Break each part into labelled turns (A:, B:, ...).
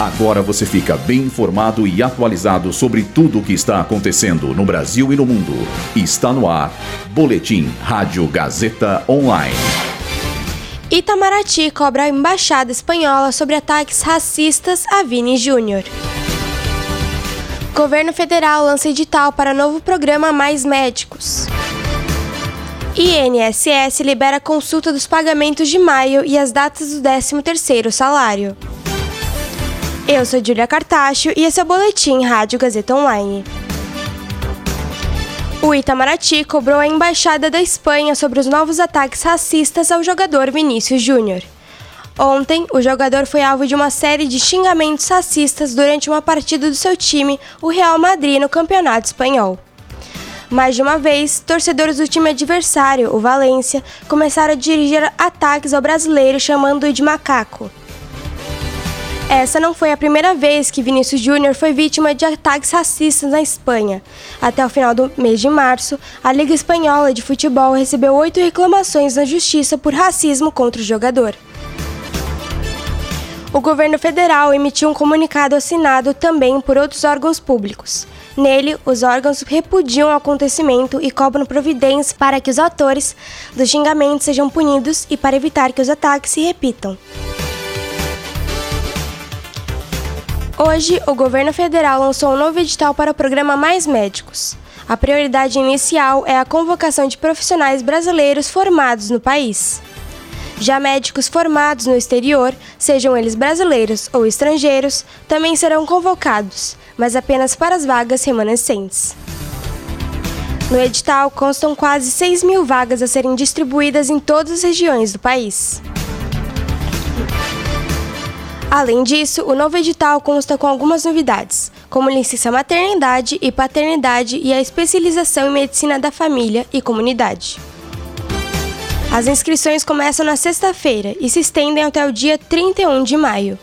A: Agora você fica bem informado e atualizado sobre tudo o que está acontecendo no Brasil e no mundo. Está no ar. Boletim Rádio Gazeta Online.
B: Itamaraty cobra a embaixada espanhola sobre ataques racistas a Vini Júnior. Governo federal lança edital para novo programa Mais Médicos. INSS libera consulta dos pagamentos de maio e as datas do 13º salário. Eu sou Julia Cartacho e esse é o Boletim Rádio Gazeta Online. O Itamaraty cobrou a embaixada da Espanha sobre os novos ataques racistas ao jogador Vinícius Júnior. Ontem, o jogador foi alvo de uma série de xingamentos racistas durante uma partida do seu time, o Real Madrid, no Campeonato Espanhol. Mais de uma vez, torcedores do time adversário, o Valência, começaram a dirigir ataques ao brasileiro chamando-o de macaco. Essa não foi a primeira vez que Vinícius Júnior foi vítima de ataques racistas na Espanha. Até o final do mês de março, a Liga Espanhola de Futebol recebeu oito reclamações na justiça por racismo contra o jogador. O governo federal emitiu um comunicado assinado também por outros órgãos públicos. Nele, os órgãos repudiam o acontecimento e cobram providências para que os autores dos xingamentos sejam punidos e para evitar que os ataques se repitam. Hoje, o governo federal lançou um novo edital para o programa Mais Médicos. A prioridade inicial é a convocação de profissionais brasileiros formados no país. Já médicos formados no exterior, sejam eles brasileiros ou estrangeiros, também serão convocados, mas apenas para as vagas remanescentes. No edital constam quase 6 mil vagas a serem distribuídas em todas as regiões do país. Além disso, o novo edital consta com algumas novidades, como licença maternidade e paternidade e a especialização em medicina da família e comunidade. As inscrições começam na sexta-feira e se estendem até o dia 31 de maio.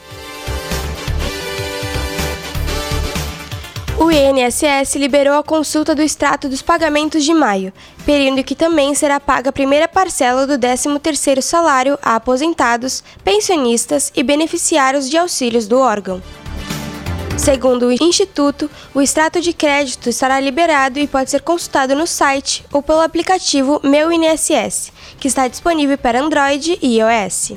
B: O INSS liberou a consulta do extrato dos pagamentos de maio, período que também será paga a primeira parcela do 13º salário a aposentados, pensionistas e beneficiários de auxílios do órgão. Segundo o Instituto, o extrato de crédito estará liberado e pode ser consultado no site ou pelo aplicativo Meu INSS, que está disponível para Android e iOS.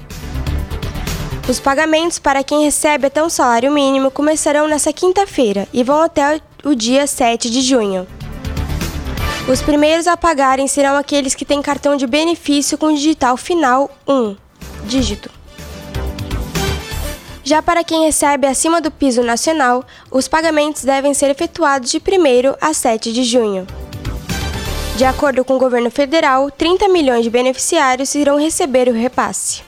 B: Os pagamentos para quem recebe até um salário mínimo começarão nesta quinta-feira e vão até o dia 7 de junho. Os primeiros a pagarem serão aqueles que têm cartão de benefício com digital final 1 dígito. Já para quem recebe acima do piso nacional, os pagamentos devem ser efetuados de 1 a 7 de junho. De acordo com o governo federal, 30 milhões de beneficiários irão receber o repasse.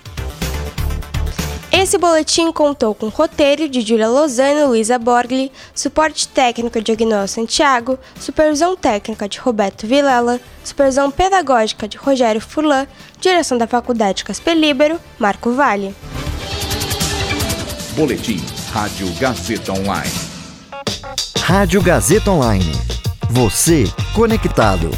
B: Esse boletim contou com roteiro de Julia Lozano e Luísa Borgli, suporte técnico de Agnaldo Santiago, supervisão técnica de Roberto Vilela, supervisão pedagógica de Rogério Furlan, direção da Faculdade Casper Libero, Marco Vale.
A: Boletim Rádio Gazeta Online.
C: Rádio Gazeta Online. Você conectado.